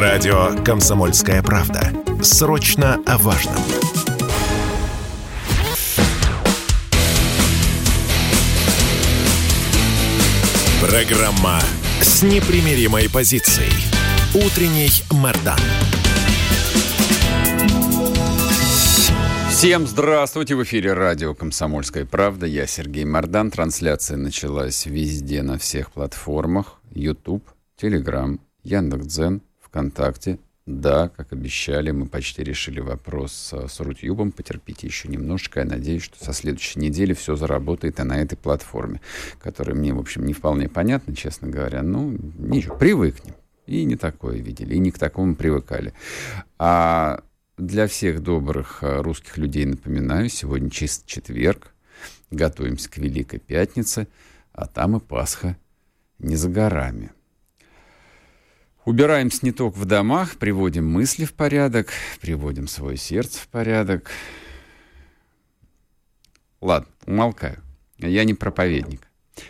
Радио «Комсомольская правда». Срочно о важном. Программа с непримиримой позицией. Утренний Мордан. Всем здравствуйте! В эфире радио «Комсомольская правда». Я Сергей Мордан. Трансляция началась везде, на всех платформах. YouTube, Telegram, Яндекс.Дзен, ВКонтакте. Да, как обещали, мы почти решили вопрос с, с Рутюбом. Потерпите еще немножко. Я надеюсь, что со следующей недели все заработает и на этой платформе, которая мне, в общем, не вполне понятна, честно говоря. Ну, ничего, привыкнем. И не такое видели, и не к такому привыкали. А для всех добрых э, русских людей напоминаю, сегодня чист четверг, готовимся к Великой Пятнице, а там и Пасха не за горами. Убираем сниток в домах, приводим мысли в порядок, приводим свое сердце в порядок. Ладно, умолкаю. Я не проповедник,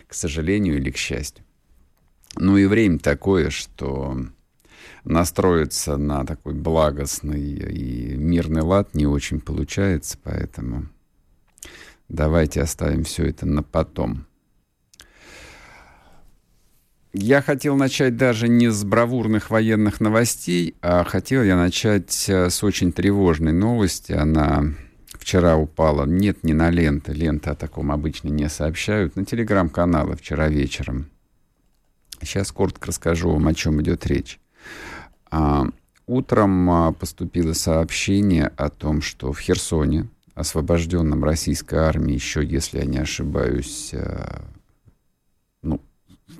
к сожалению или к счастью. Ну и время такое, что настроиться на такой благостный и мирный лад не очень получается, поэтому давайте оставим все это на потом. Я хотел начать даже не с бравурных военных новостей, а хотел я начать э, с очень тревожной новости. Она вчера упала, нет, не на ленты, ленты о таком обычно не сообщают, на телеграм-каналы вчера вечером. Сейчас коротко расскажу вам, о чем идет речь. А, утром а, поступило сообщение о том, что в Херсоне, освобожденном российской армией, еще, если я не ошибаюсь, э,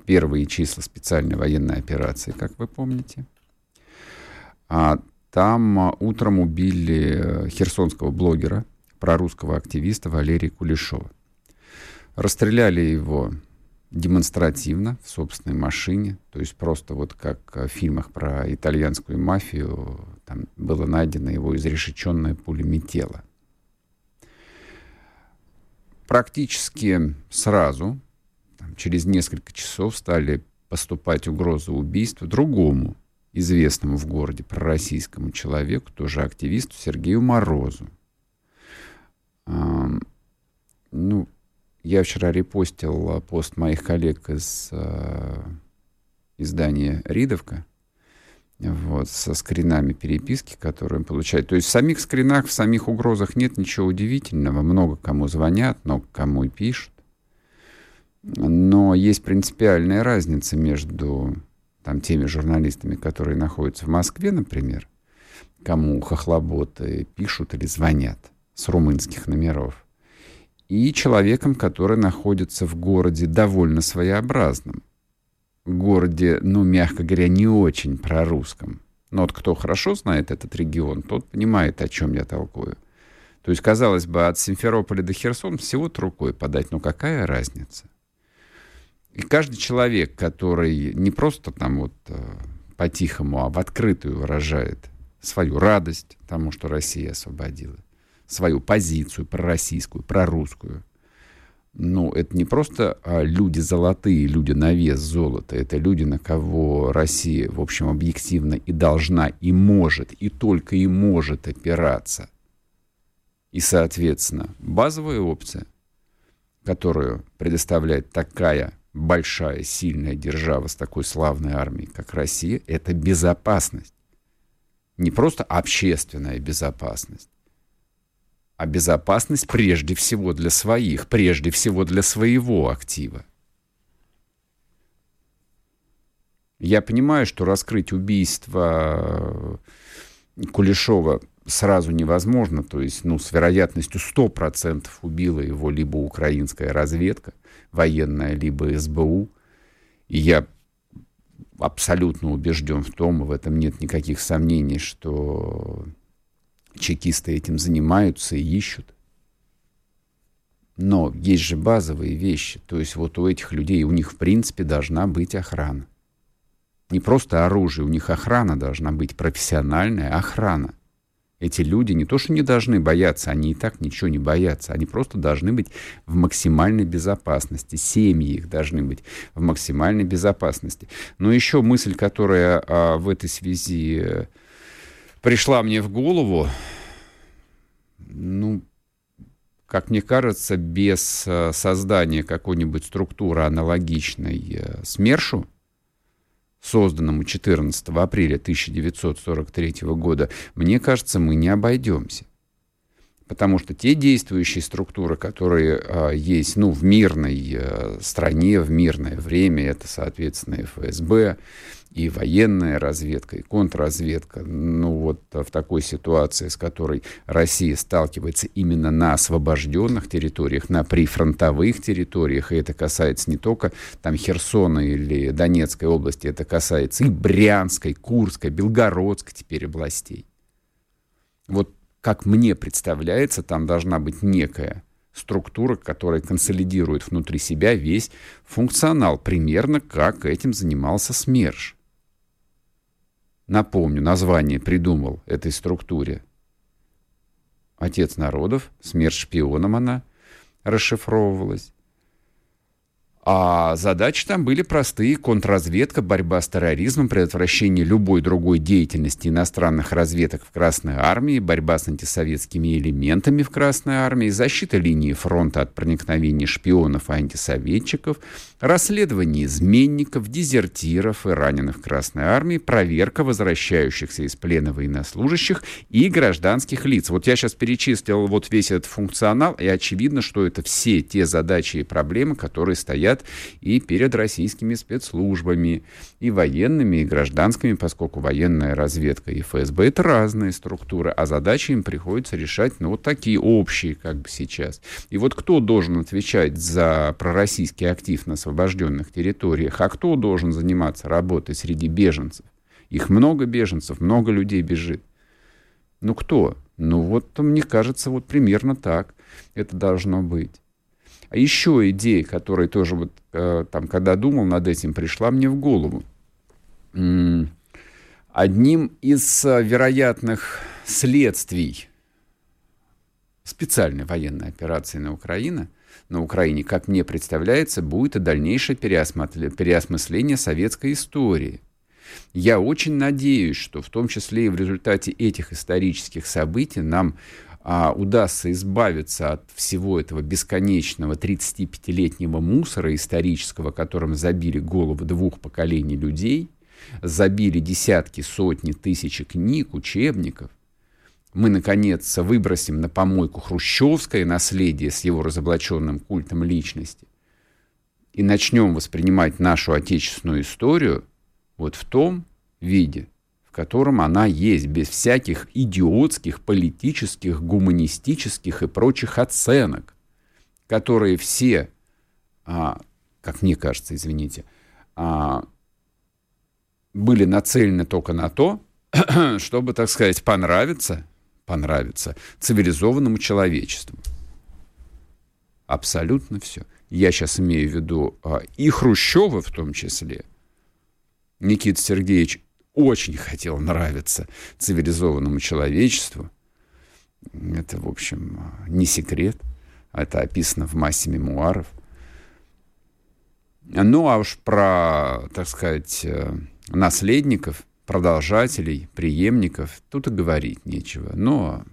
первые числа специальной военной операции, как вы помните. А там а, утром убили э, херсонского блогера, прорусского активиста Валерия Кулешова. Расстреляли его демонстративно в собственной машине, то есть просто вот как в фильмах про итальянскую мафию, там было найдено его изрешеченное пулями тело. Практически сразу через несколько часов стали поступать угрозы убийства другому известному в городе пророссийскому человеку, тоже активисту Сергею Морозу. А, ну, я вчера репостил пост моих коллег из э, издания «Ридовка», вот, со скринами переписки, которые он получает. То есть в самих скринах, в самих угрозах нет ничего удивительного. Много кому звонят, много кому и пишут. Но есть принципиальная разница между там, теми журналистами, которые находятся в Москве, например, кому хохлоботы пишут или звонят с румынских номеров, и человеком, который находится в городе довольно своеобразном. Городе, ну, мягко говоря, не очень прорусском. Но вот кто хорошо знает этот регион, тот понимает, о чем я толкую. То есть, казалось бы, от Симферополя до Херсона всего-то рукой подать, но какая разница? И каждый человек, который не просто там вот э, по-тихому, а в открытую выражает свою радость тому, что Россия освободила, свою позицию пророссийскую, прорусскую. Ну, это не просто а, люди золотые, люди на вес золота. Это люди, на кого Россия, в общем, объективно и должна, и может, и только и может опираться. И, соответственно, базовая опция, которую предоставляет такая большая, сильная держава с такой славной армией, как Россия, это безопасность. Не просто общественная безопасность, а безопасность прежде всего для своих, прежде всего для своего актива. Я понимаю, что раскрыть убийство Кулешова сразу невозможно, то есть, ну, с вероятностью 100% убила его либо украинская разведка военная, либо СБУ. И я абсолютно убежден в том, в этом нет никаких сомнений, что чекисты этим занимаются и ищут. Но есть же базовые вещи. То есть вот у этих людей, у них в принципе должна быть охрана. Не просто оружие, у них охрана должна быть, профессиональная охрана. Эти люди не то, что не должны бояться, они и так ничего не боятся. Они просто должны быть в максимальной безопасности. Семьи их должны быть в максимальной безопасности. Но еще мысль, которая а, в этой связи э, пришла мне в голову, ну, как мне кажется, без э, создания какой-нибудь структуры аналогичной э, СМЕРШу, созданному 14 апреля 1943 года, мне кажется, мы не обойдемся. Потому что те действующие структуры, которые а, есть ну, в мирной а, стране, в мирное время, это, соответственно, ФСБ, и военная разведка, и контрразведка. Ну вот в такой ситуации, с которой Россия сталкивается именно на освобожденных территориях, на прифронтовых территориях, и это касается не только там Херсона или Донецкой области, это касается и Брянской, Курской, Белгородской теперь областей. Вот как мне представляется, там должна быть некая структура, которая консолидирует внутри себя весь функционал, примерно как этим занимался СМЕРШ. Напомню, название придумал этой структуре отец народов, смерть шпионом она расшифровывалась. А задачи там были простые. Контрразведка, борьба с терроризмом, предотвращение любой другой деятельности иностранных разведок в Красной Армии, борьба с антисоветскими элементами в Красной Армии, защита линии фронта от проникновения шпионов и антисоветчиков, расследование изменников, дезертиров и раненых Красной Армии, проверка возвращающихся из плена военнослужащих и гражданских лиц. Вот я сейчас перечислил вот весь этот функционал, и очевидно, что это все те задачи и проблемы, которые стоят и перед российскими спецслужбами, и военными, и гражданскими, поскольку военная разведка и ФСБ — это разные структуры, а задачи им приходится решать, ну, вот такие общие, как бы сейчас. И вот кто должен отвечать за пророссийский актив на освобожденных территориях, а кто должен заниматься работой среди беженцев? Их много беженцев, много людей бежит. Ну кто? Ну вот, мне кажется, вот примерно так это должно быть. А еще идея, которая тоже вот э, там, когда думал над этим, пришла мне в голову. Одним из э, вероятных следствий специальной военной операции на Украине, на Украине, как мне представляется, будет и дальнейшее переосмысление советской истории. Я очень надеюсь, что в том числе и в результате этих исторических событий нам а, удастся избавиться от всего этого бесконечного 35-летнего мусора исторического, которым забили головы двух поколений людей, забили десятки, сотни, тысячи книг, учебников, мы, наконец, выбросим на помойку хрущевское наследие с его разоблаченным культом личности и начнем воспринимать нашу отечественную историю вот в том виде, в котором она есть, без всяких идиотских, политических, гуманистических и прочих оценок, которые все, а, как мне кажется, извините, а, были нацелены только на то, чтобы, так сказать, понравиться, понравиться цивилизованному человечеству. Абсолютно все. Я сейчас имею в виду а, и Хрущева в том числе. Никита Сергеевич очень хотел нравиться цивилизованному человечеству. Это, в общем, не секрет. Это описано в массе мемуаров. Ну, а уж про, так сказать, э, наследников, продолжателей, преемников тут и говорить нечего. Но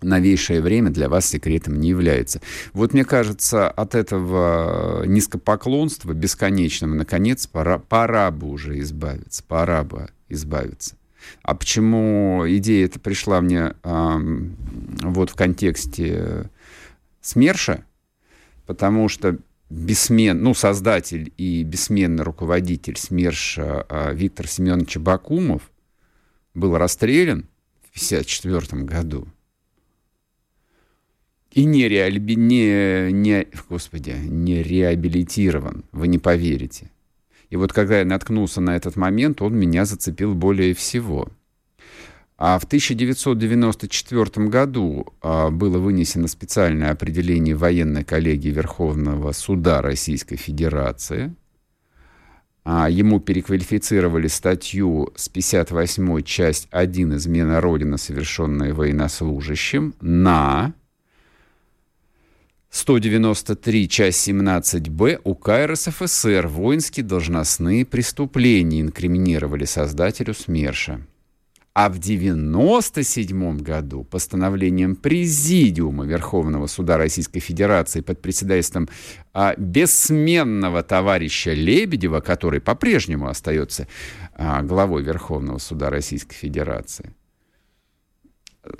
новейшее время для вас секретом не является. Вот мне кажется, от этого низкопоклонства бесконечного, наконец, пора, пора бы уже избавиться, пора бы избавиться. А почему идея эта пришла мне э, вот в контексте СМЕРШа? Потому что бессмен, ну, создатель и бессменный руководитель СМЕРШа э, Виктор Семенович Бакумов был расстрелян в 1954 году и не, реаби... не, не, господи, не реабилитирован, вы не поверите. И вот когда я наткнулся на этот момент, он меня зацепил более всего. А в 1994 году а, было вынесено специальное определение военной коллегии Верховного суда Российской Федерации, а, ему переквалифицировали статью с 58 часть 1 измена Родина, совершенная военнослужащим, на 193, часть 17б УК РСФСР «Воинские должностные преступления» инкриминировали создателю СМЕРШа. А в 1997 году постановлением Президиума Верховного Суда Российской Федерации под председательством а, бессменного товарища Лебедева, который по-прежнему остается а, главой Верховного Суда Российской Федерации,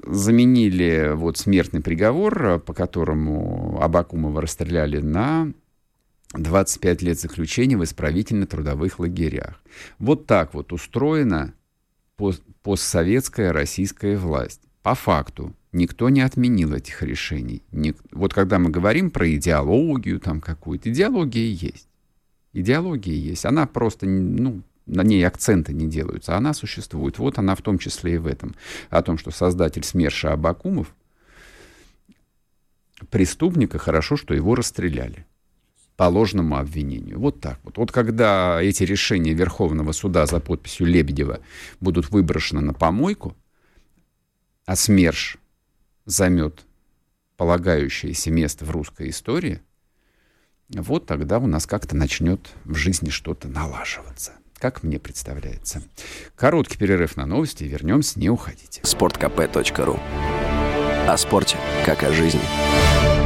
заменили вот смертный приговор, по которому Абакумова расстреляли на 25 лет заключения в исправительно-трудовых лагерях. Вот так вот устроена постсоветская российская власть. По факту никто не отменил этих решений. Ник... Вот когда мы говорим про идеологию там какую-то, идеология есть. Идеология есть. Она просто, ну, на ней акценты не делаются. Она существует. Вот она в том числе и в этом. О том, что создатель СМЕРШа Абакумов преступника, хорошо, что его расстреляли по ложному обвинению. Вот так вот. Вот когда эти решения Верховного суда за подписью Лебедева будут выброшены на помойку, а СМЕРШ займет полагающееся место в русской истории, вот тогда у нас как-то начнет в жизни что-то налаживаться. Как мне представляется. Короткий перерыв на новости. Вернемся, не уходите. sportkp.ru О спорте, как о жизни.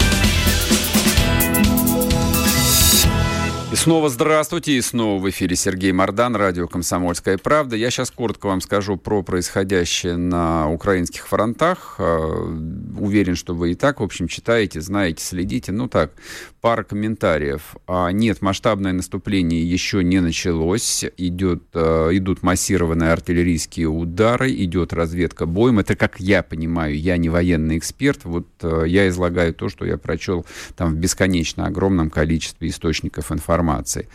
И снова здравствуйте, и снова в эфире Сергей Мордан, радио «Комсомольская правда». Я сейчас коротко вам скажу про происходящее на украинских фронтах. Э, уверен, что вы и так, в общем, читаете, знаете, следите. Ну так, пара комментариев. А, нет, масштабное наступление еще не началось. Идет, э, идут массированные артиллерийские удары, идет разведка боем. Это, как я понимаю, я не военный эксперт. Вот э, я излагаю то, что я прочел там в бесконечно огромном количестве источников информации информации.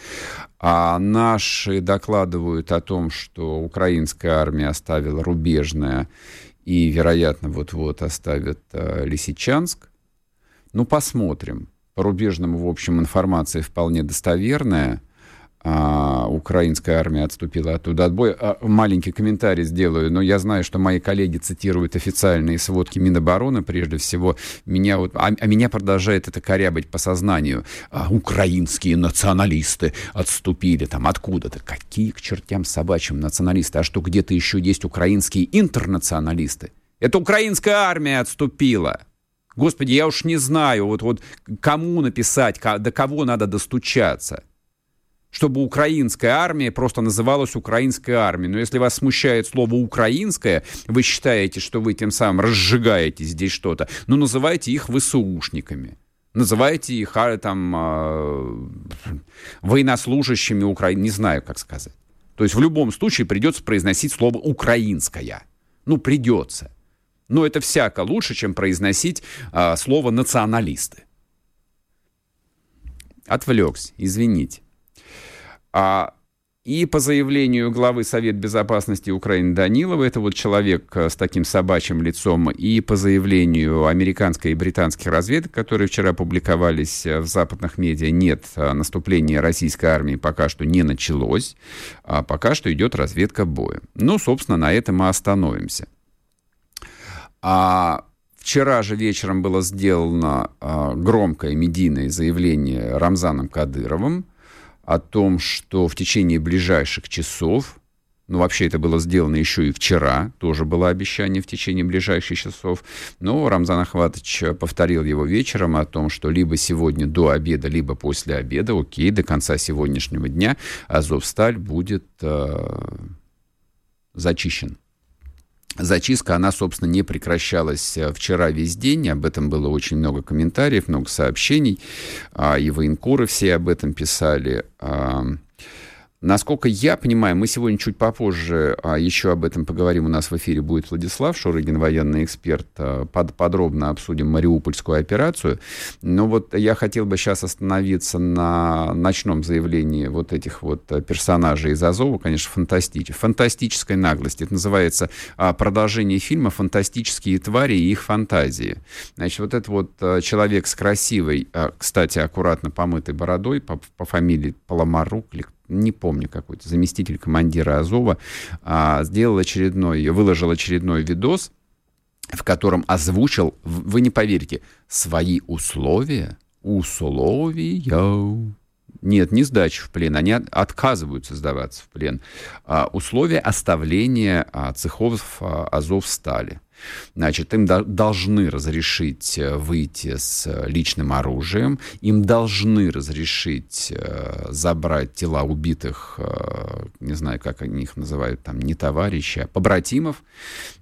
А наши докладывают о том, что украинская армия оставила рубежное и, вероятно, вот-вот оставит э, Лисичанск. Ну, посмотрим. По рубежному, в общем, информация вполне достоверная а, украинская армия отступила оттуда от боя. А, маленький комментарий сделаю, но я знаю, что мои коллеги цитируют официальные сводки Минобороны, прежде всего. Меня вот, а, а меня продолжает это корябать по сознанию. А, украинские националисты отступили там откуда-то. Какие к чертям собачьим националисты? А что, где-то еще есть украинские интернационалисты? Это украинская армия отступила. Господи, я уж не знаю, вот, вот кому написать, до кого надо достучаться чтобы украинская армия просто называлась украинской армией. Но если вас смущает слово «украинская», вы считаете, что вы тем самым разжигаете здесь что-то, ну, называйте их ВСУшниками. Называйте их а, там э, военнослужащими Украины, не знаю, как сказать. То есть в любом случае придется произносить слово «украинская». Ну, придется. Но это всяко лучше, чем произносить э, слово «националисты». Отвлекся, извините. А, и по заявлению главы Совет Безопасности Украины Данилова, это вот человек э, с таким собачьим лицом, и по заявлению американской и британских разведок, которые вчера публиковались э, в западных медиа, нет, э, наступления российской армии пока что не началось, а пока что идет разведка боя. Ну, собственно, на этом мы остановимся. А Вчера же вечером было сделано а, громкое медийное заявление Рамзаном Кадыровым, о том, что в течение ближайших часов, ну, вообще это было сделано еще и вчера, тоже было обещание в течение ближайших часов, но Рамзан Ахватович повторил его вечером о том, что либо сегодня до обеда, либо после обеда, окей, до конца сегодняшнего дня Азовсталь будет э, зачищен. Зачистка, она, собственно, не прекращалась э, вчера весь день. Об этом было очень много комментариев, много сообщений. А, и военкоры все об этом писали. Насколько я понимаю, мы сегодня чуть попозже а, еще об этом поговорим. У нас в эфире будет Владислав Шурыгин, военный эксперт. А, под, подробно обсудим Мариупольскую операцию. Но вот я хотел бы сейчас остановиться на ночном заявлении вот этих вот персонажей из Азова. Конечно, фантастич, фантастической наглости. Это называется а, продолжение фильма «Фантастические твари и их фантазии». Значит, вот этот вот а, человек с красивой, а, кстати, аккуратно помытой бородой по, по фамилии Паламарук или не помню, какой-то заместитель командира Азова, а, сделал очередной, выложил очередной видос, в котором озвучил, вы не поверите, свои условия, условия, нет, не сдачи в плен, они отказываются сдаваться в плен. А, условия оставления а, цехов а, Азов стали. Значит, им до- должны разрешить э, выйти с э, личным оружием, им должны разрешить э, забрать тела убитых, э, не знаю, как они их называют, там, не товарищи, а побратимов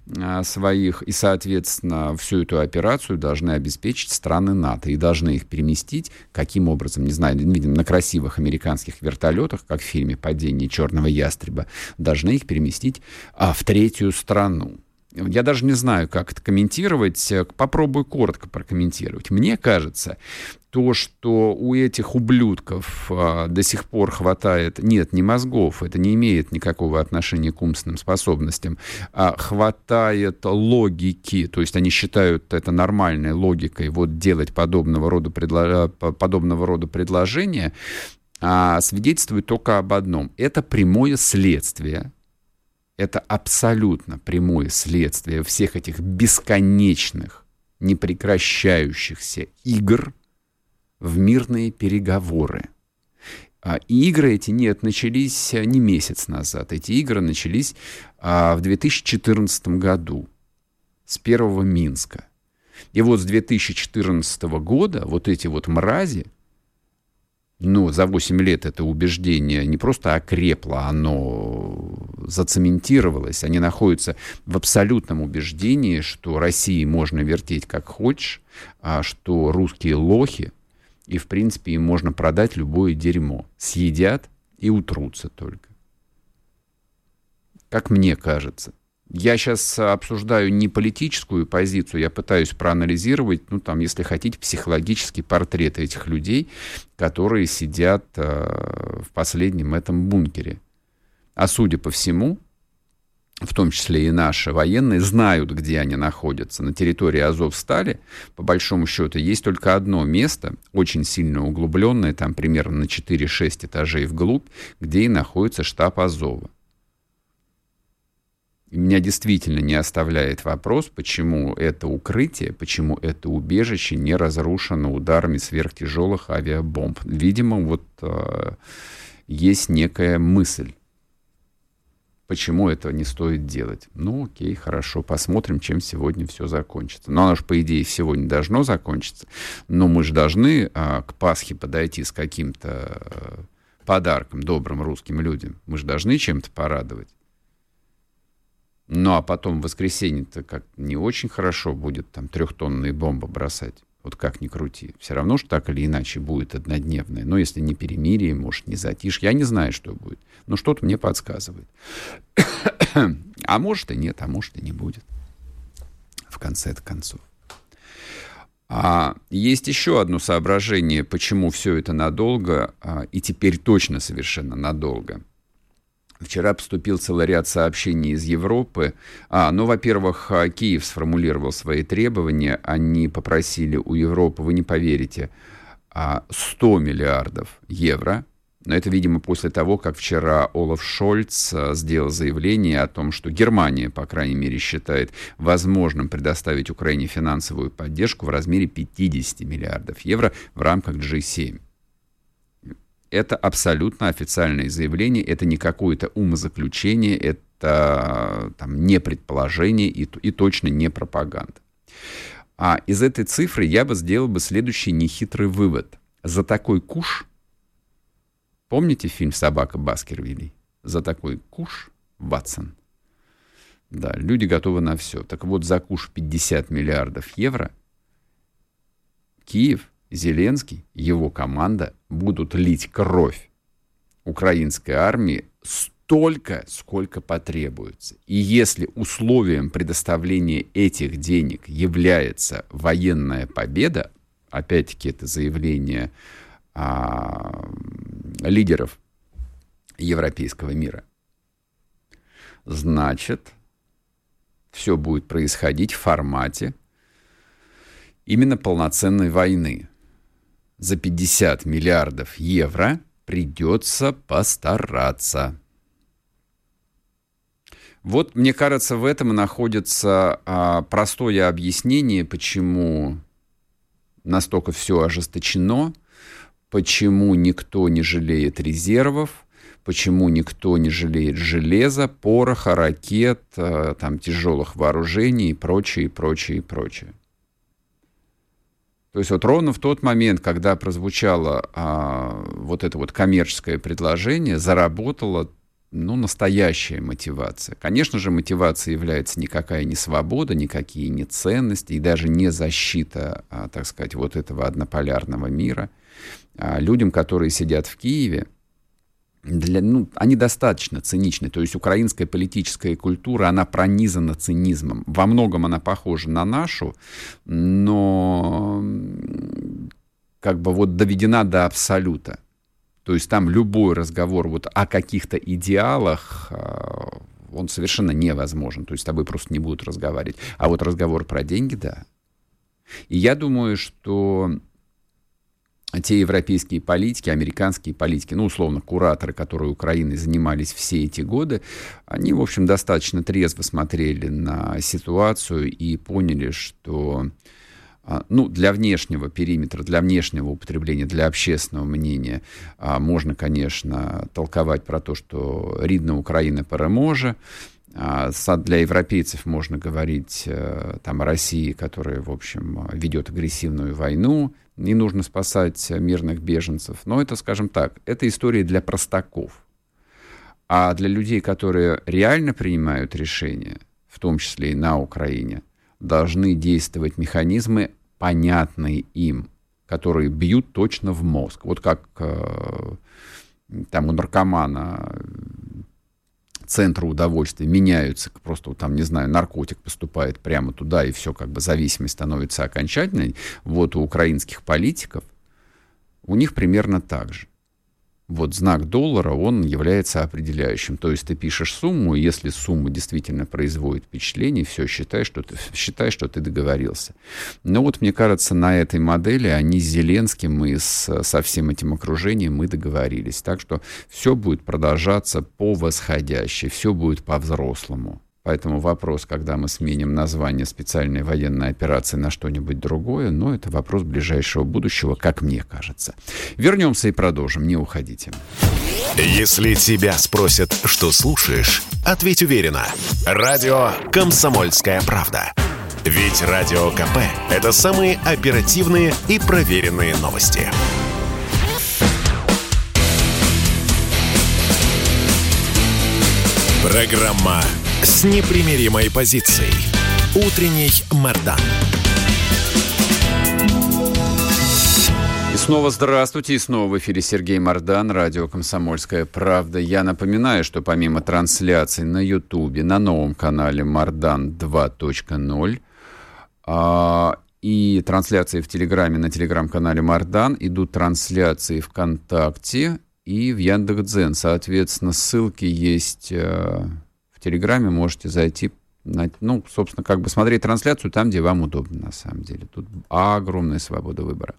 э, своих, и, соответственно, всю эту операцию должны обеспечить страны НАТО и должны их переместить, каким образом, не знаю, видим, на красивых американских вертолетах, как в фильме «Падение черного ястреба», должны их переместить а, в третью страну. Я даже не знаю, как это комментировать. Попробую коротко прокомментировать. Мне кажется, то, что у этих ублюдков а, до сих пор хватает, нет, не мозгов, это не имеет никакого отношения к умственным способностям, а хватает логики, то есть они считают это нормальной логикой, вот делать подобного рода, предло... подобного рода предложения, а, свидетельствует только об одном. Это прямое следствие это абсолютно прямое следствие всех этих бесконечных, непрекращающихся игр в мирные переговоры. А игры эти нет, начались не месяц назад. Эти игры начались а, в 2014 году с первого Минска. И вот с 2014 года вот эти вот мрази ну, за 8 лет это убеждение не просто окрепло, оно зацементировалось. Они находятся в абсолютном убеждении, что России можно вертеть как хочешь, а что русские лохи, и, в принципе, им можно продать любое дерьмо. Съедят и утрутся только. Как мне кажется. Я сейчас обсуждаю не политическую позицию, я пытаюсь проанализировать, ну, там, если хотите, психологический портрет этих людей, которые сидят э, в последнем этом бункере. А судя по всему, в том числе и наши военные, знают, где они находятся. На территории Азовстали, по большому счету, есть только одно место, очень сильно углубленное, там примерно на 4-6 этажей вглубь, где и находится штаб Азова. И меня действительно не оставляет вопрос, почему это укрытие, почему это убежище не разрушено ударами сверхтяжелых авиабомб. Видимо, вот э, есть некая мысль, почему этого не стоит делать. Ну, окей, хорошо, посмотрим, чем сегодня все закончится. Но оно же, по идее, сегодня должно закончиться. Но мы же должны э, к Пасхе подойти с каким-то э, подарком добрым русским людям. Мы же должны чем-то порадовать. Ну, а потом в воскресенье-то как не очень хорошо будет там трехтонные бомбы бросать. Вот как ни крути. Все равно, что так или иначе будет однодневное. Но если не перемирие, может, не затишь. Я не знаю, что будет. Но что-то мне подсказывает. а может и нет, а может и не будет. В конце концов. А есть еще одно соображение, почему все это надолго, а, и теперь точно совершенно надолго – Вчера поступил целый ряд сообщений из Европы. А, ну, во-первых, а, Киев сформулировал свои требования. Они попросили у Европы, вы не поверите, 100 а, миллиардов евро. Но это, видимо, после того, как вчера Олаф Шольц а, сделал заявление о том, что Германия, по крайней мере, считает возможным предоставить Украине финансовую поддержку в размере 50 миллиардов евро в рамках G7 это абсолютно официальное заявление, это не какое-то умозаключение, это там, не предположение и, и точно не пропаганда. А из этой цифры я бы сделал бы следующий нехитрый вывод. За такой куш, помните фильм «Собака Баскервилей»? За такой куш, Ватсон. Да, люди готовы на все. Так вот, за куш 50 миллиардов евро Киев – Зеленский, его команда будут лить кровь украинской армии столько, сколько потребуется. И если условием предоставления этих денег является военная победа, опять-таки это заявление а, лидеров европейского мира, значит, все будет происходить в формате именно полноценной войны. За 50 миллиардов евро придется постараться. Вот, мне кажется, в этом находится а, простое объяснение, почему настолько все ожесточено, почему никто не жалеет резервов, почему никто не жалеет железа, пороха, ракет, а, там, тяжелых вооружений и прочее, и прочее, и прочее. То есть вот ровно в тот момент, когда прозвучало а, вот это вот коммерческое предложение, заработала ну, настоящая мотивация. Конечно же, мотивацией является никакая не свобода, никакие не ценности и даже не защита, а, так сказать, вот этого однополярного мира. А людям, которые сидят в Киеве, для, ну, они достаточно циничны. То есть украинская политическая культура, она пронизана цинизмом. Во многом она похожа на нашу, но как бы вот доведена до абсолюта. То есть там любой разговор вот о каких-то идеалах, а, он совершенно невозможен. То есть с тобой просто не будут разговаривать. А вот разговор про деньги, да. И я думаю, что те европейские политики, американские политики, ну, условно, кураторы, которые Украиной занимались все эти годы, они, в общем, достаточно трезво смотрели на ситуацию и поняли, что а, ну, для внешнего периметра, для внешнего употребления, для общественного мнения а, можно, конечно, толковать про то, что рідна Украина переможе, а, для европейцев можно говорить э, там, о России, которая, в общем, ведет агрессивную войну, не нужно спасать мирных беженцев. Но это, скажем так, это история для простаков. А для людей, которые реально принимают решения, в том числе и на Украине, должны действовать механизмы, понятные им, которые бьют точно в мозг. Вот как э, там у наркомана центры удовольствия меняются, просто там, не знаю, наркотик поступает прямо туда, и все, как бы зависимость становится окончательной. Вот у украинских политиков у них примерно так же вот знак доллара, он является определяющим. То есть ты пишешь сумму, и если сумма действительно производит впечатление, все, считай, что ты, считай, что ты договорился. Но вот, мне кажется, на этой модели они с Зеленским и с, со всем этим окружением мы договорились. Так что все будет продолжаться по восходящей, все будет по-взрослому. Поэтому вопрос, когда мы сменим название специальной военной операции на что-нибудь другое, но это вопрос ближайшего будущего, как мне кажется. Вернемся и продолжим, не уходите. Если тебя спросят, что слушаешь, ответь уверенно. Радио «Комсомольская правда». Ведь Радио КП – это самые оперативные и проверенные новости. Программа с непримиримой позицией. Утренний Мордан. И снова здравствуйте, и снова в эфире Сергей Мордан, радио «Комсомольская правда». Я напоминаю, что помимо трансляций на Ютубе, на новом канале Мордан 2.0, а, и трансляции в Телеграме на телеграм-канале Мардан, идут трансляции ВКонтакте и в Яндекс.Дзен. Соответственно, ссылки есть э, Телеграме можете зайти, ну, собственно, как бы смотреть трансляцию там, где вам удобно, на самом деле. Тут огромная свобода выбора.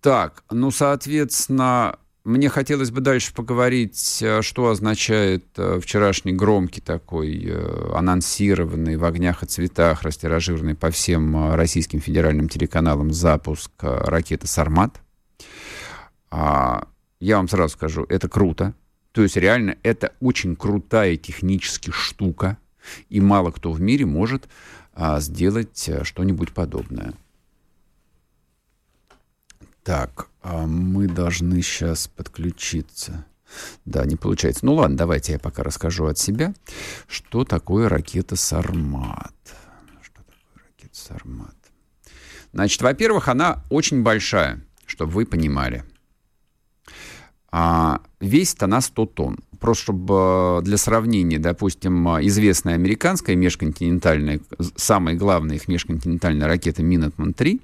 Так, ну, соответственно, мне хотелось бы дальше поговорить, э, что означает э, вчерашний громкий такой, э, анонсированный в огнях и цветах, растиражированный по всем российским федеральным телеканалам запуск ракеты «Сармат». А, я вам сразу скажу, это круто. То есть реально это очень крутая технически штука, и мало кто в мире может а, сделать а, что-нибудь подобное. Так, а мы должны сейчас подключиться. Да, не получается. Ну ладно, давайте я пока расскажу от себя, что такое ракета «Сармат». Что такое ракета «Сармат»? Значит, во-первых, она очень большая, чтобы вы понимали. А весит она 100 тонн. Просто чтобы э, для сравнения, допустим, известная американская межконтинентальная, самая главная их межконтинентальная ракета Минотман-3,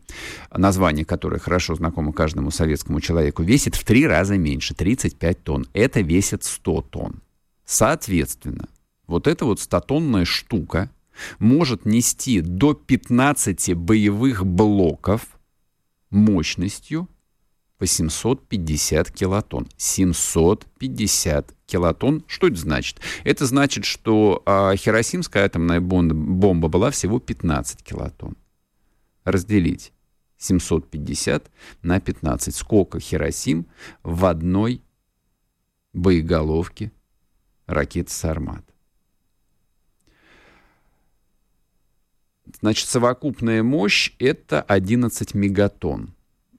название которой хорошо знакомо каждому советскому человеку, весит в три раза меньше, 35 тонн. Это весит 100 тонн. Соответственно, вот эта вот 100-тонная штука может нести до 15 боевых блоков мощностью 850 килотонн. 750 килотонн. Что это значит? Это значит, что а, хиросимская атомная бомба, бомба была всего 15 килотонн. Разделить 750 на 15. Сколько Хиросим в одной боеголовке ракеты «Сармат»? Значит, совокупная мощь — это 11 мегатонн.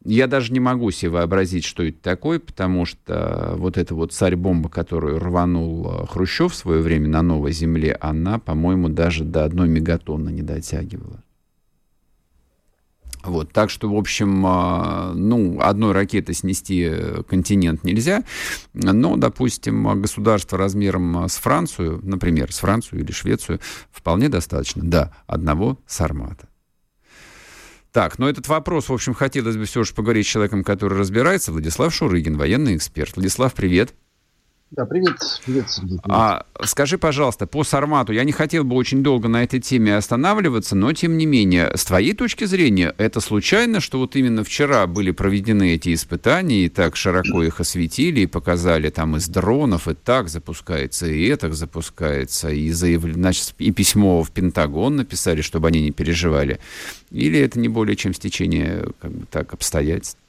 Я даже не могу себе вообразить, что это такое, потому что вот эта вот царь-бомба, которую рванул э, Хрущев в свое время на Новой Земле, она, по-моему, даже до одной мегатонны не дотягивала. Вот, так что, в общем, а, ну, одной ракетой снести континент нельзя, но, допустим, государство размером с Францию, например, с Францию или Швецию, вполне достаточно, да, одного сармата. Так, но этот вопрос, в общем, хотелось бы все же поговорить с человеком, который разбирается. Владислав Шурыгин, военный эксперт. Владислав, привет. Да, привет, привет, Сергей. Привет. А, скажи, пожалуйста, по Сармату, я не хотел бы очень долго на этой теме останавливаться, но тем не менее, с твоей точки зрения, это случайно, что вот именно вчера были проведены эти испытания, и так широко их осветили, и показали там из дронов, и так запускается, и это запускается, и, заяв... Значит, и письмо в Пентагон написали, чтобы они не переживали? Или это не более чем стечение как бы так обстоятельств?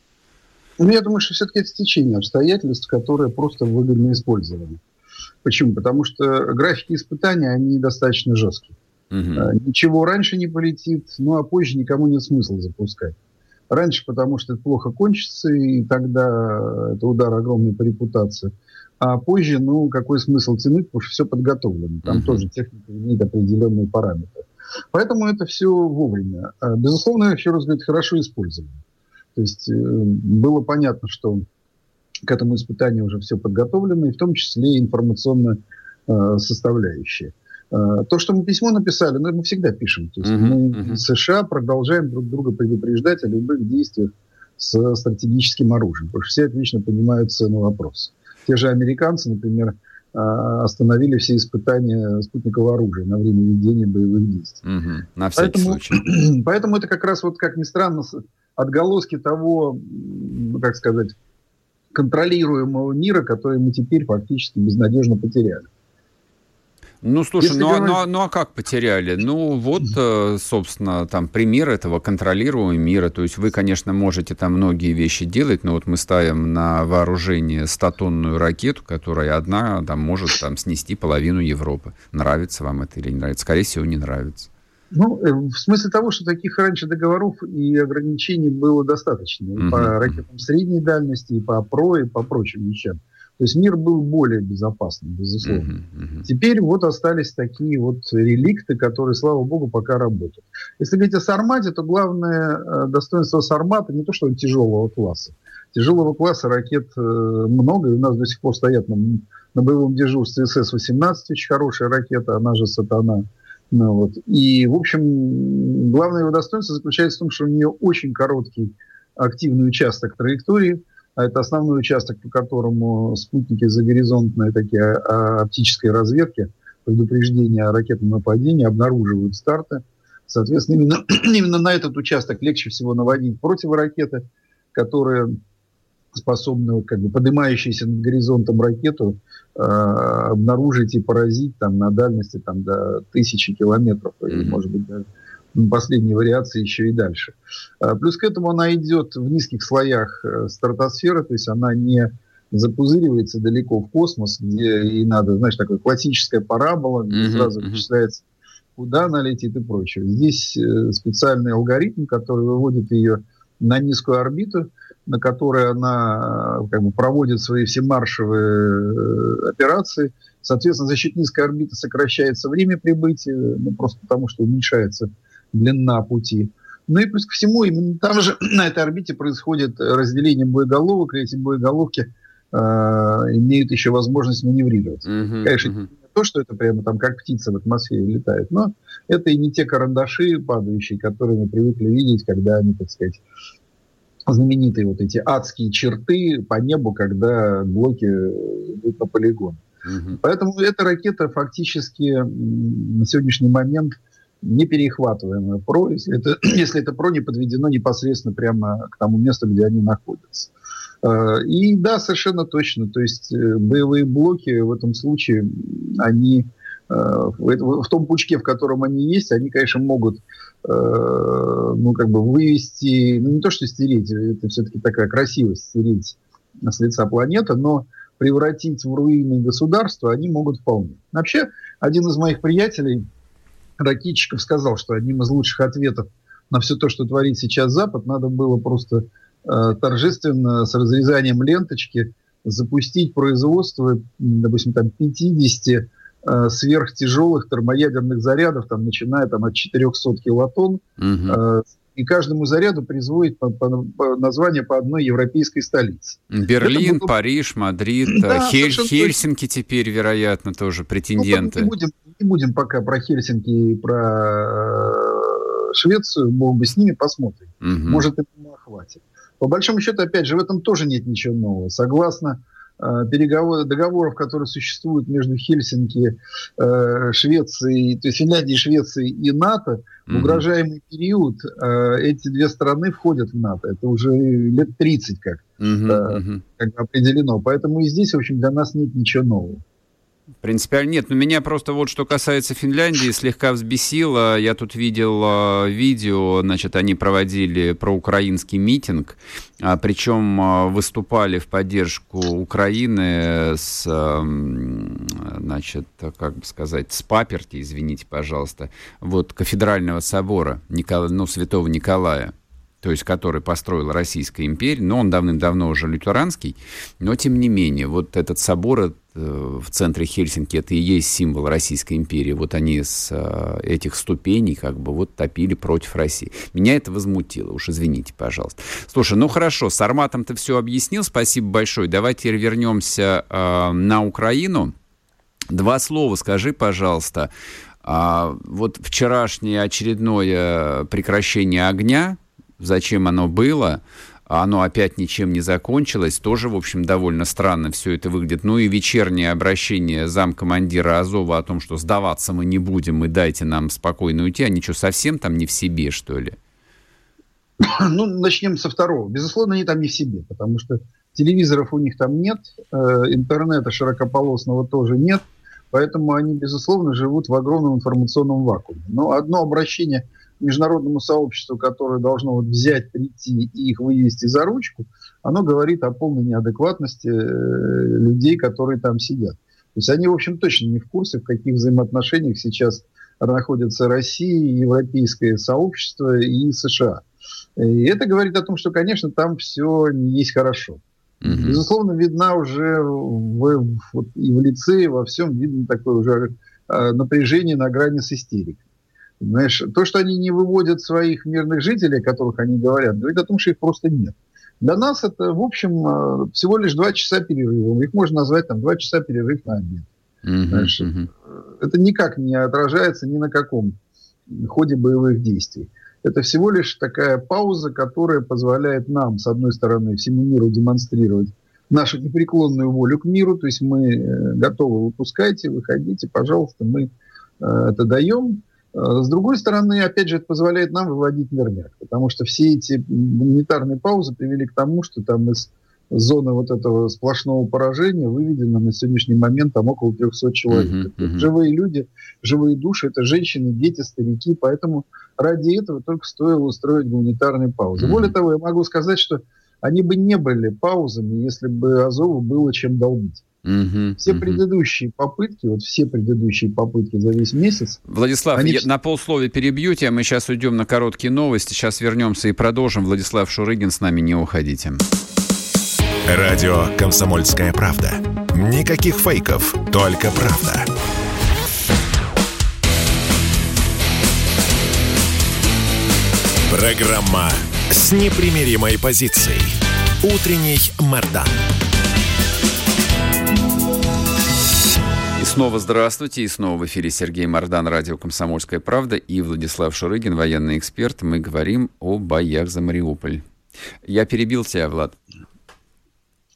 Ну, я думаю, что все-таки это стечение обстоятельств, которые просто выгодно использованы. Почему? Потому что графики испытания, они достаточно жесткие. Угу. Ничего раньше не полетит, ну а позже никому нет смысла запускать. Раньше, потому что это плохо кончится, и тогда это удар огромный по репутации. А позже, ну, какой смысл тянуть, потому что все подготовлено. Там uh тоже техника имеет определенные параметры. Поэтому это все вовремя. А, безусловно, еще раз говорю, хорошо использовано. То есть э, было понятно, что к этому испытанию уже все подготовлено, и в том числе информационная э, составляющая. Э, то, что мы письмо написали, ну, мы всегда пишем. То есть uh-huh, мы uh-huh. США продолжаем друг друга предупреждать о любых действиях с стратегическим оружием, потому что все отлично понимают цену вопроса. Те же американцы, например, э, остановили все испытания спутникового оружия на время ведения боевых действий. Угу, на всякий поэтому, случай. Поэтому это как раз, вот как ни странно, отголоски того, ну, как сказать, контролируемого мира, который мы теперь фактически безнадежно потеряли. Ну, слушай, ну, говорить... ну, ну а как потеряли? Ну, вот, э, собственно, там пример этого контролируемого мира. То есть вы, конечно, можете там многие вещи делать, но вот мы ставим на вооружение 100-тонную ракету, которая одна там может там снести половину Европы. Нравится вам это или не нравится? Скорее всего, не нравится. Ну, э, в смысле того, что таких раньше договоров и ограничений было достаточно. И uh-huh. по ракетам средней дальности, и по ПРО, и по прочим вещам. То есть мир был более безопасным, безусловно. Uh-huh, uh-huh. Теперь вот остались такие вот реликты, которые, слава богу, пока работают. Если говорить о Сармате, то главное э, достоинство Сармата не то, что он тяжелого класса. Тяжелого класса ракет э, много, и у нас до сих пор стоят на, на боевом дежурстве СС-18, очень хорошая ракета, она же «Сатана». Ну, вот. И, в общем, главное его достоинство заключается в том, что у нее очень короткий активный участок траектории, а это основной участок, по которому спутники загоризонтные такие а, а, оптической разведки, предупреждения о ракетном нападении, обнаруживают старты. Соответственно, именно, именно на этот участок легче всего наводить противоракеты, которые способны, как бы поднимающиеся над горизонтом ракету, э, обнаружить и поразить там на дальности там, до тысячи километров, mm-hmm. или, может быть, даже последней вариации еще и дальше. А, плюс к этому она идет в низких слоях э, стратосферы, то есть она не запузыривается далеко в космос, где и надо, знаешь, такая классическая парабола, где mm-hmm. сразу вычисляется, куда она летит и прочее. Здесь э, специальный алгоритм, который выводит ее на низкую орбиту, на которой она как бы, проводит свои всемаршевые э, операции. Соответственно, за счет низкой орбиты сокращается время прибытия, ну, просто потому что уменьшается длина пути. Ну и плюс ко всему, именно там же на этой орбите происходит разделение боеголовок, и эти боеголовки э, имеют еще возможность маневрировать. Mm-hmm. Конечно, mm-hmm. не то, что это прямо там как птица в атмосфере летает, но это и не те карандаши падающие, которые мы привыкли видеть, когда они, так сказать, знаменитые вот эти адские черты по небу, когда блоки идут на полигон. Угу. Поэтому эта ракета фактически на сегодняшний момент не перехватываемая ПРО, если это, если это ПРО не подведено непосредственно прямо к тому месту, где они находятся. Э, и да, совершенно точно. То есть э, боевые блоки в этом случае, они э, в том пучке, в котором они есть, они, конечно, могут ну, как бы вывести, ну, не то, что стереть, это все-таки такая красивость, стереть с лица планеты, но превратить в руины государства они могут вполне. Вообще, один из моих приятелей, ракетчиков, сказал, что одним из лучших ответов на все то, что творит сейчас Запад, надо было просто э, торжественно с разрезанием ленточки запустить производство, допустим, там 50 э, сверхтяжелых термоядерных зарядов, там, начиная там, от 400 килотонн, угу. э, и каждому заряду призводит по, по, по название по одной европейской столице. Берлин, было... Париж, Мадрид, да, Хель, Хельсинки теперь, вероятно, тоже претенденты. Ну, не, будем, не будем пока про Хельсинки и про э, Швецию, бог бы с ними, посмотрим. Угу. Может, это хватит. По большому счету, опять же, в этом тоже нет ничего нового. Согласно Э, переговоров, договоров, которые существуют между Хельсинки, э, Швецией, то есть Финляндией, Швецией и НАТО, в угрожаемый период э, эти две страны входят в НАТО. Это уже лет 30 как, mm-hmm. как определено. Поэтому и здесь, в общем, для нас нет ничего нового. Принципиально нет. Но меня просто вот что касается Финляндии слегка взбесило. Я тут видел э, видео, значит, они проводили проукраинский митинг, а, причем э, выступали в поддержку Украины с, значит, как бы сказать, с паперти, извините, пожалуйста, вот кафедрального собора Никола, ну, святого Николая то есть который построила Российская империя, но он давным-давно уже лютеранский, но тем не менее, вот этот собор в центре Хельсинки, это и есть символ Российской империи, вот они с э, этих ступеней как бы вот топили против России. Меня это возмутило, уж извините, пожалуйста. Слушай, ну хорошо, с Арматом ты все объяснил, спасибо большое, давайте вернемся э, на Украину. Два слова скажи, пожалуйста, а, вот вчерашнее очередное прекращение огня, зачем оно было, а оно опять ничем не закончилось, тоже, в общем, довольно странно все это выглядит. Ну и вечернее обращение замкомандира Азова о том, что сдаваться мы не будем и дайте нам спокойно уйти, они что, совсем там не в себе, что ли? Ну, начнем со второго. Безусловно, они там не в себе, потому что телевизоров у них там нет, э, интернета широкополосного тоже нет, поэтому они, безусловно, живут в огромном информационном вакууме. Но одно обращение – международному сообществу, которое должно вот взять, прийти и их вывести за ручку, оно говорит о полной неадекватности э, людей, которые там сидят. То есть они, в общем, точно не в курсе, в каких взаимоотношениях сейчас находятся Россия, Европейское сообщество и США. И это говорит о том, что, конечно, там все не есть хорошо. Угу. Безусловно, видна уже в, в, и в лице, и во всем видно такое уже э, напряжение на грани с истерикой. Знаешь, то, что они не выводят своих мирных жителей, о которых они говорят, говорит о том, что их просто нет. Для нас это, в общем, э, всего лишь два часа перерыва. Их можно назвать там два часа перерыв на обед. Знаешь, uh-huh. Это никак не отражается ни на каком ходе боевых действий. Это всего лишь такая пауза, которая позволяет нам, с одной стороны, всему миру демонстрировать нашу непреклонную волю к миру, то есть мы э, готовы, выпускайте, выходите, пожалуйста, мы это даем. С другой стороны, опять же, это позволяет нам выводить мирняк, потому что все эти гуманитарные паузы привели к тому, что там из зоны вот этого сплошного поражения выведено на сегодняшний момент там около 300 человек. Uh-huh, uh-huh. Живые люди, живые души, это женщины, дети, старики, поэтому ради этого только стоило устроить гуманитарные паузы. Uh-huh. Более того, я могу сказать, что они бы не были паузами, если бы Азову было чем долбить. Угу, все угу. предыдущие попытки, вот все предыдущие попытки за весь месяц. Владислав, они... я на полсловия перебью тебя, мы сейчас уйдем на короткие новости, сейчас вернемся и продолжим. Владислав Шурыгин с нами, не уходите. Радио «Комсомольская правда». Никаких фейков, только правда. Программа с непримиримой позицией. Утренний Мордан. Снова здравствуйте, и снова в эфире Сергей Мордан, радио «Комсомольская правда» и Владислав Шурыгин, военный эксперт. Мы говорим о боях за Мариуполь. Я перебил тебя, Влад.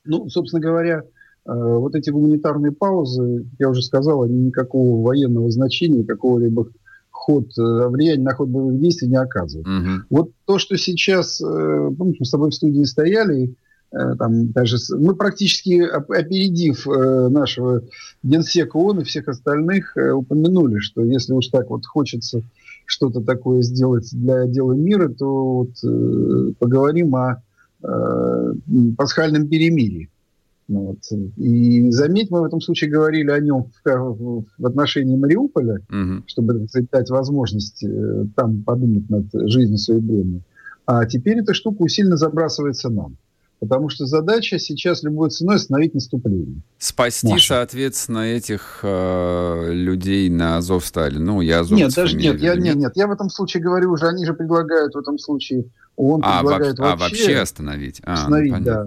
Ну, собственно говоря, э, вот эти гуманитарные паузы, я уже сказал, они никакого военного значения, какого-либо ход, э, влияния на ход боевых действий не оказывают. Угу. Вот то, что сейчас, э, помнишь, мы с тобой в студии стояли, там даже мы практически опередив э, нашего генсека ООН и всех остальных э, упомянули, что если уж так вот хочется что-то такое сделать для дела мира, то вот, поговорим о пасхальном перемирии. Ну вот. И заметь, мы в этом случае говорили о нем в, в отношении Мариуполя, угу. чтобы дать возможность там подумать над жизнью своей времени. А теперь эта штука усиленно забрасывается нам. Потому что задача сейчас любой ценой остановить наступление. Спасти, Наше. соответственно, этих э, людей на Азов стали. Ну, я Азов Нет, даже нет, я, нет, нет, я в этом случае говорю уже, они же предлагают в этом случае, он а, предлагает во- вообще, а, вообще остановить. А, ну, остановить, ну, да.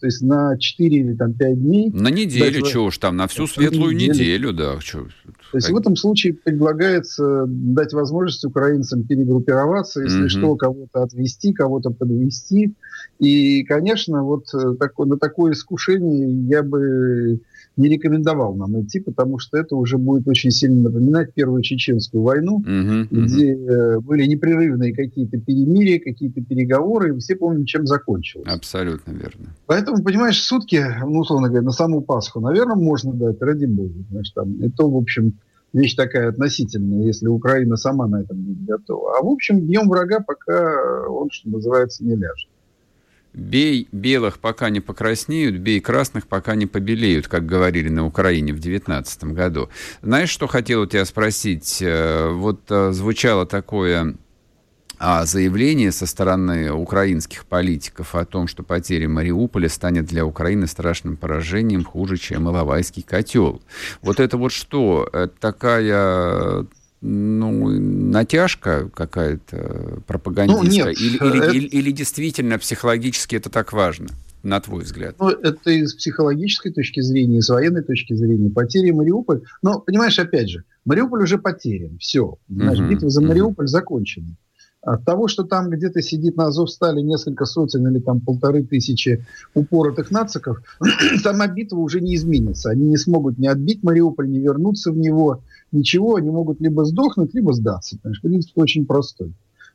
То есть на 4 или там 5 дней. На неделю, что уж там, на всю светлую неделю, неделю да. Чё, то есть в этом случае предлагается дать возможность украинцам перегруппироваться, если mm-hmm. что, кого-то отвести, кого-то подвести. И, конечно, вот э, такое, на такое искушение я бы не рекомендовал нам идти, потому что это уже будет очень сильно напоминать Первую Чеченскую войну, uh-huh, где uh-huh. были непрерывные какие-то перемирия, какие-то переговоры, и все помним, чем закончилось. Абсолютно верно. Поэтому, понимаешь, сутки, ну, условно говоря, на саму Пасху, наверное, можно дать, ради бога. Знаешь, там, это, в общем, вещь такая относительная, если Украина сама на этом будет готова. А, в общем, бьем врага, пока он, что называется, не ляжет. Бей белых, пока не покраснеют, бей красных, пока не побелеют, как говорили на Украине в 2019 году. Знаешь, что хотел у тебя спросить? Э, вот э, звучало такое а заявление со стороны украинских политиков о том, что потеря Мариуполя станет для Украины страшным поражением хуже, чем Иловайский котел. Вот это вот что? Такая ну, натяжка какая-то пропагандистская? Ну, нет, или, или, это... или, или действительно психологически это так важно, на твой взгляд? Ну, это из психологической точки зрения, с военной точки зрения. Потери Мариуполь. Но, понимаешь, опять же, Мариуполь уже потерян. Все. Понимаешь, uh-huh, битва за Мариуполь uh-huh. закончена. От того, что там где-то сидит на Азовстале несколько сотен или там полторы тысячи упоротых нациков, сама битва уже не изменится. Они не смогут ни отбить Мариуполь, ни вернуться в него, ничего. Они могут либо сдохнуть, либо сдаться. Понимаешь? Принцип очень простой.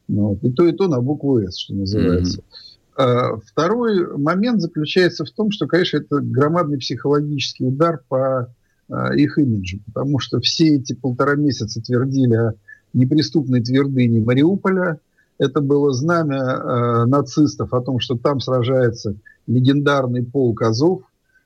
Ну, вот. И то, и то на букву «С», что называется. Mm-hmm. Второй момент заключается в том, что, конечно, это громадный психологический удар по а, их имиджу, потому что все эти полтора месяца твердили о неприступной твердыни Мариуполя. Это было знамя э, нацистов о том, что там сражается легендарный полк Азов,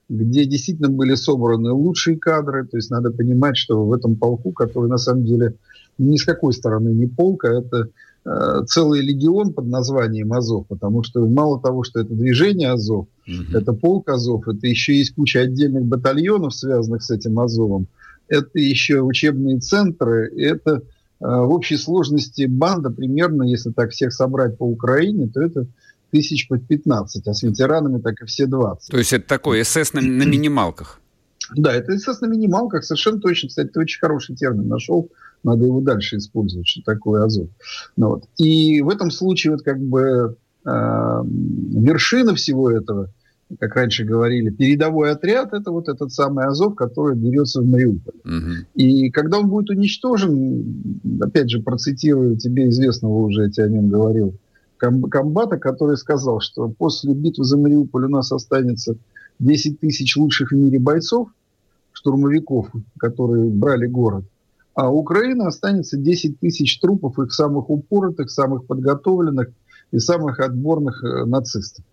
где действительно были собраны лучшие кадры. То есть надо понимать, что в этом полку, который на самом деле ни с какой стороны не полк, а это э, целый легион под названием Азов, потому что мало того, что это движение Азов, mm-hmm. это полк Азов, это еще есть куча отдельных батальонов, связанных с этим Азовом, это еще учебные центры, это Э, в общей сложности банда примерно, если так всех собрать по Украине, то это тысяч под 15, а с ветеранами так и все 20. То есть это такой СС на, на минималках? Да, это СС на минималках, совершенно точно. Кстати, ты очень хороший термин нашел, надо его дальше использовать, что такое Азов. Ну, вот. И в этом случае вот как бы э, вершина всего этого – как раньше говорили, передовой отряд, это вот этот самый Азов, который берется в Мариуполь. Угу. И когда он будет уничтожен, опять же, процитирую тебе известного уже, я тебе о нем говорил, комбата, который сказал, что после битвы за Мариуполь у нас останется 10 тысяч лучших в мире бойцов, штурмовиков, которые брали город, а Украина останется 10 тысяч трупов их самых упоротых, самых подготовленных и самых отборных э, нацистов.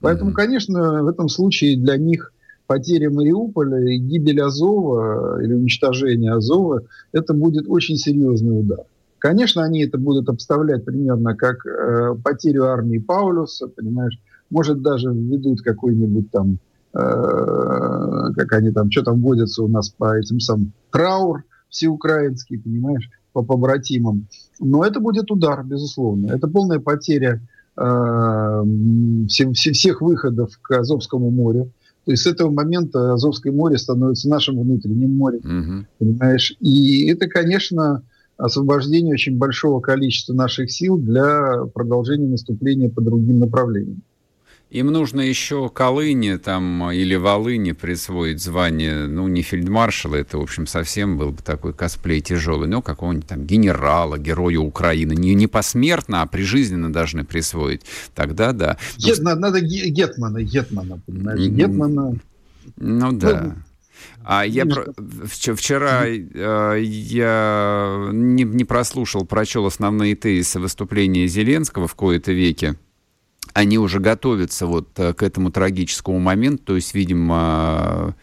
Поэтому, конечно, в этом случае для них потеря Мариуполя и гибель Азова или уничтожение Азова, это будет очень серьезный удар. Конечно, они это будут обставлять примерно как э, потерю армии Паулюса, понимаешь, может даже введут какой-нибудь там, э, как они там, что там водятся у нас по этим самым, траур всеукраинский, понимаешь, по побратимам. Но это будет удар, безусловно. Это полная потеря э, всех выходов к Азовскому морю. То есть с этого момента Азовское море становится нашим внутренним морем. Угу. Понимаешь? И это, конечно, освобождение очень большого количества наших сил для продолжения наступления по другим направлениям. Им нужно еще Колыне там или Волыне присвоить звание, ну, не фельдмаршала, это, в общем, совсем был бы такой косплей тяжелый, но какого-нибудь там генерала, героя Украины. Не, не посмертно, а прижизненно должны присвоить. Тогда да. Гет, но... Надо Гетмана, Гетмана, понимаешь? Гетмана. Ну да. Ну, а я про... вчера э, я не, не прослушал, прочел основные тезисы выступления Зеленского в кои-то веке они уже готовятся вот э, к этому трагическому моменту, то есть, видимо,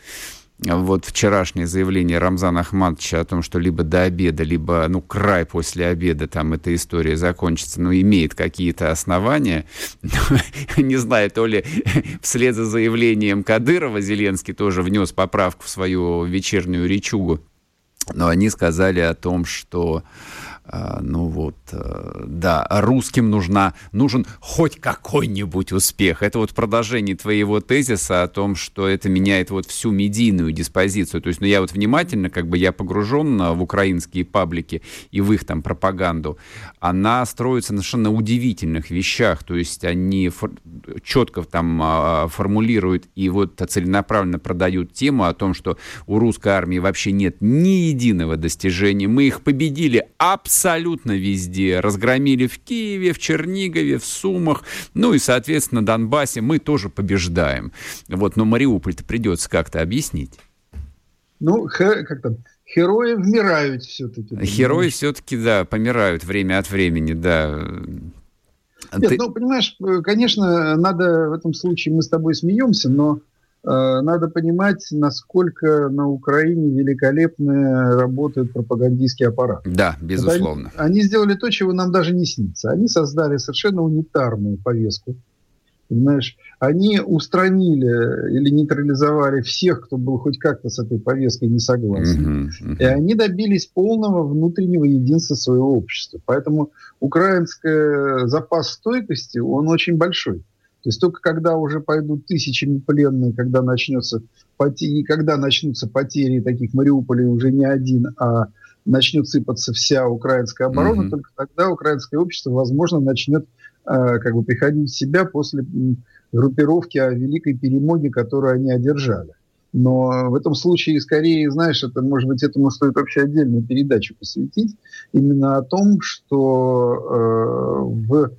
вот вчерашнее заявление Рамзана Ахматовича о том, что либо до обеда, либо, ну, край после обеда там эта история закончится, ну, имеет какие-то основания. Не знаю, то ли вслед за заявлением Кадырова Зеленский тоже внес поправку в свою вечернюю речугу, но они сказали о том, что ну вот, э, да, русским нужна, нужен хоть какой-нибудь успех. Это вот продолжение твоего тезиса о том, что это меняет вот всю медийную диспозицию. То есть, ну, я вот внимательно, как бы я погружен в украинские паблики и в их там пропаганду. Она строится на совершенно удивительных вещах. То есть, они фор- четко там а, формулируют и вот целенаправленно продают тему о том, что у русской армии вообще нет ни единого достижения. Мы их победили абсолютно абсолютно везде. Разгромили в Киеве, в Чернигове, в Сумах, ну и, соответственно, Донбассе мы тоже побеждаем. Вот, но Мариуполь-то придется как-то объяснить. Ну, как там, Герои вмирают все-таки. Герои все-таки, да, помирают время от времени, да. Нет, Ты... ну, понимаешь, конечно, надо в этом случае, мы с тобой смеемся, но надо понимать, насколько на Украине великолепно работает пропагандистский аппарат. Да, безусловно. Они, они сделали то, чего нам даже не снится. Они создали совершенно унитарную повестку. Понимаешь, они устранили или нейтрализовали всех, кто был хоть как-то с этой повесткой не согласен. Uh-huh, uh-huh. И они добились полного внутреннего единства своего общества. Поэтому украинский запас стойкости, он очень большой. То есть только когда уже пойдут тысячами пленные, когда начнется потери, когда начнутся потери таких Мариуполей уже не один, а начнет сыпаться вся украинская оборона, mm-hmm. только тогда украинское общество, возможно, начнет э, как бы приходить в себя после группировки о великой перемоге, которую они одержали. Но в этом случае, скорее, знаешь, это, может быть, этому стоит вообще отдельную передачу посвятить, именно о том, что э, в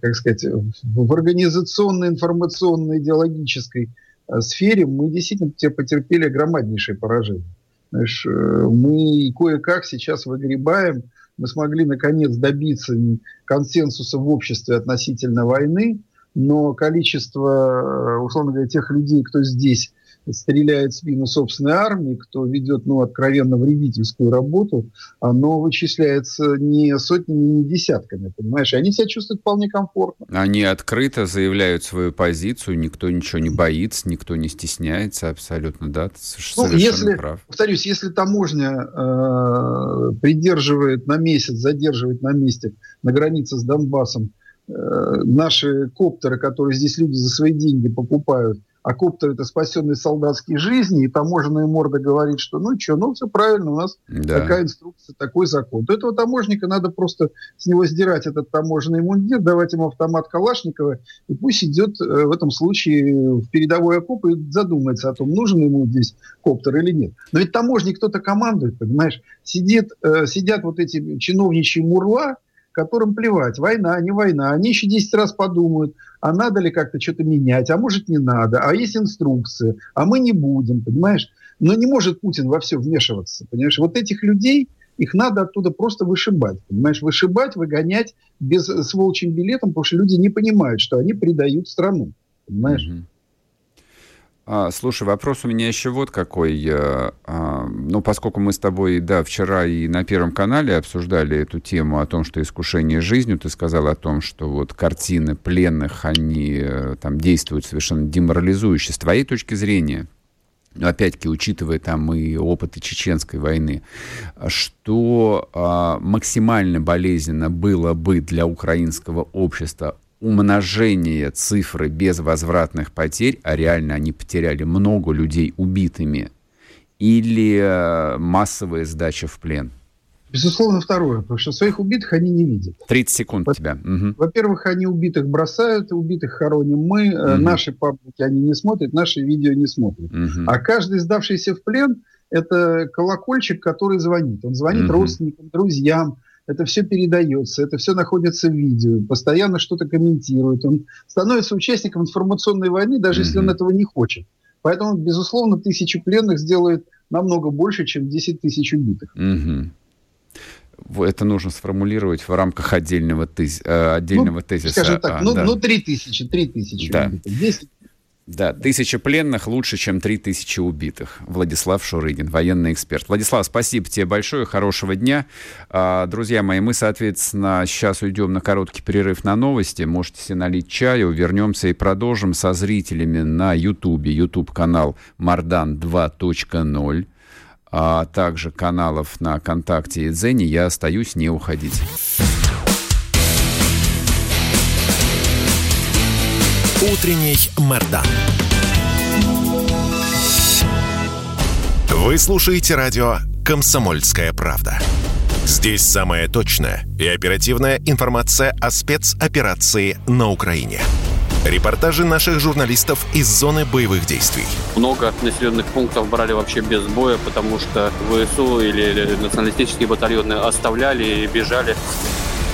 как сказать, в организационной, информационной, идеологической э, сфере мы действительно потерпели громаднейшее поражение. Знаешь, э, мы кое-как сейчас выгребаем, мы смогли наконец добиться консенсуса в обществе относительно войны, но количество, условно говоря, тех людей, кто здесь стреляет в спину собственной армии, кто ведет, ну, откровенно вредительскую работу, оно вычисляется не сотнями, не десятками, понимаешь? И они себя чувствуют вполне комфортно. Они открыто заявляют свою позицию, никто ничего не боится, никто не стесняется абсолютно, да? Ты ну, если, прав. Повторюсь, если таможня э, придерживает на месяц, задерживает на месте на границе с Донбассом э, наши коптеры, которые здесь люди за свои деньги покупают, а коптер это спасенные солдатские жизни, и таможенная морда говорит, что ну что, ну все правильно, у нас да. такая инструкция, такой закон. То этого таможника надо просто с него сдирать этот таможенный мундир, давать ему автомат Калашникова, и пусть идет э, в этом случае в передовой окоп и задумается о том, нужен ему здесь коптер или нет. Но ведь таможник кто-то командует, понимаешь? Сидит, э, сидят вот эти чиновничьи мурла, которым плевать, война, не война. Они еще 10 раз подумают, а надо ли как-то что-то менять, а может не надо, а есть инструкции, а мы не будем, понимаешь? Но не может Путин во все вмешиваться, понимаешь? Вот этих людей, их надо оттуда просто вышибать, понимаешь? Вышибать, выгонять без, с волчьим билетом, потому что люди не понимают, что они предают страну, понимаешь? Mm-hmm. А, слушай, вопрос у меня еще вот какой. А, ну, поскольку мы с тобой, да, вчера и на Первом канале обсуждали эту тему о том, что искушение жизнью, ты сказал о том, что вот картины пленных, они э, там действуют совершенно деморализующе. С твоей точки зрения, но опять-таки, учитывая там и опыты чеченской войны, что а, максимально болезненно было бы для украинского общества умножение цифры без возвратных потерь, а реально они потеряли много людей убитыми, или э, массовая сдача в плен? Безусловно, второе, потому что своих убитых они не видят. 30 секунд тебя. Угу. Во-первых, они убитых бросают, убитых хороним мы, угу. наши паблики они не смотрят, наши видео не смотрят. Угу. А каждый сдавшийся в плен – это колокольчик, который звонит. Он звонит угу. родственникам, друзьям, это все передается, это все находится в видео, постоянно что-то комментирует. Он становится участником информационной войны, даже угу. если он этого не хочет. Поэтому, безусловно, тысячу пленных сделает намного больше, чем 10 тысяч убитых. Угу это нужно сформулировать в рамках отдельного, тез, э, отдельного ну, тезиса. Скажем так, а, ну, да. ну 3 тысячи, 3 тысячи. Да. 10 да, тысяча пленных лучше, чем три тысячи убитых. Владислав Шурыгин, военный эксперт. Владислав, спасибо тебе большое, хорошего дня. А, друзья мои, мы, соответственно, сейчас уйдем на короткий перерыв на новости. Можете себе налить чаю, вернемся и продолжим со зрителями на Ютубе. Ютуб-канал Мардан 2.0 а также каналов на ВКонтакте и Дзене, я остаюсь, не уходить. Утренний Мордан. Вы слушаете радио «Комсомольская правда». Здесь самая точная и оперативная информация о спецоперации на Украине – Репортажи наших журналистов из зоны боевых действий. Много населенных пунктов брали вообще без боя, потому что ВСУ или националистические батальоны оставляли и бежали.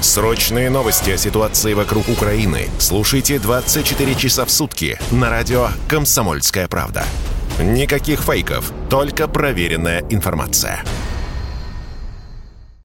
Срочные новости о ситуации вокруг Украины слушайте 24 часа в сутки на радио «Комсомольская правда». Никаких фейков, только проверенная информация.